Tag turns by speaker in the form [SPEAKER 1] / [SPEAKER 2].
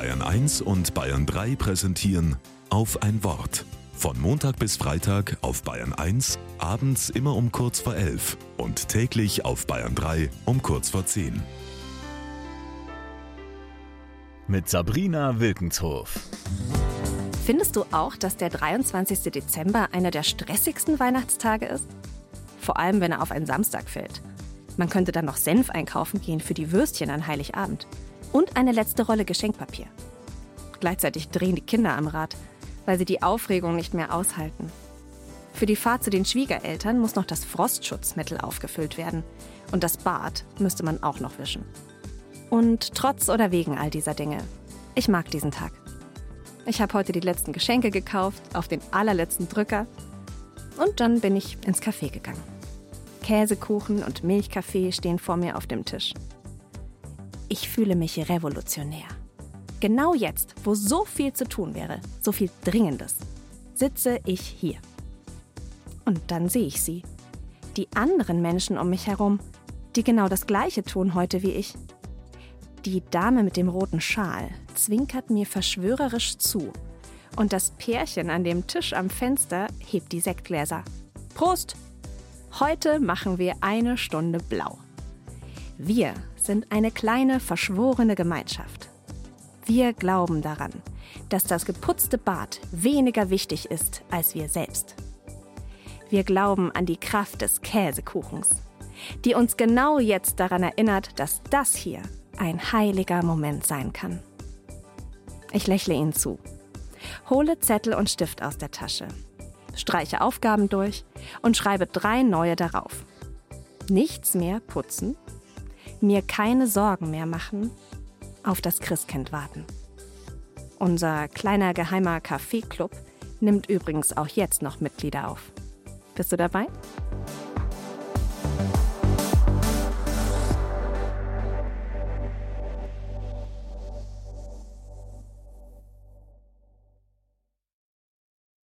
[SPEAKER 1] Bayern 1 und Bayern 3 präsentieren auf ein Wort. Von Montag bis Freitag auf Bayern 1, abends immer um kurz vor 11 und täglich auf Bayern 3 um kurz vor 10.
[SPEAKER 2] Mit Sabrina Wilkenshof.
[SPEAKER 3] Findest du auch, dass der 23. Dezember einer der stressigsten Weihnachtstage ist? Vor allem, wenn er auf einen Samstag fällt. Man könnte dann noch Senf einkaufen gehen für die Würstchen an Heiligabend. Und eine letzte Rolle Geschenkpapier. Gleichzeitig drehen die Kinder am Rad, weil sie die Aufregung nicht mehr aushalten. Für die Fahrt zu den Schwiegereltern muss noch das Frostschutzmittel aufgefüllt werden. Und das Bad müsste man auch noch wischen. Und trotz oder wegen all dieser Dinge, ich mag diesen Tag. Ich habe heute die letzten Geschenke gekauft, auf den allerletzten Drücker. Und dann bin ich ins Café gegangen. Käsekuchen und Milchkaffee stehen vor mir auf dem Tisch. Ich fühle mich revolutionär. Genau jetzt, wo so viel zu tun wäre, so viel Dringendes, sitze ich hier. Und dann sehe ich sie. Die anderen Menschen um mich herum, die genau das Gleiche tun heute wie ich. Die Dame mit dem roten Schal zwinkert mir verschwörerisch zu. Und das Pärchen an dem Tisch am Fenster hebt die Sektgläser. Prost! Heute machen wir eine Stunde blau. Wir sind eine kleine, verschworene Gemeinschaft. Wir glauben daran, dass das geputzte Bad weniger wichtig ist als wir selbst. Wir glauben an die Kraft des Käsekuchens, die uns genau jetzt daran erinnert, dass das hier ein heiliger Moment sein kann. Ich lächle ihnen zu, hole Zettel und Stift aus der Tasche, streiche Aufgaben durch und schreibe drei neue darauf. Nichts mehr putzen, mir keine Sorgen mehr machen, auf das Christkind warten. Unser kleiner geheimer Kaffeeclub nimmt übrigens auch jetzt noch Mitglieder auf. Bist du dabei?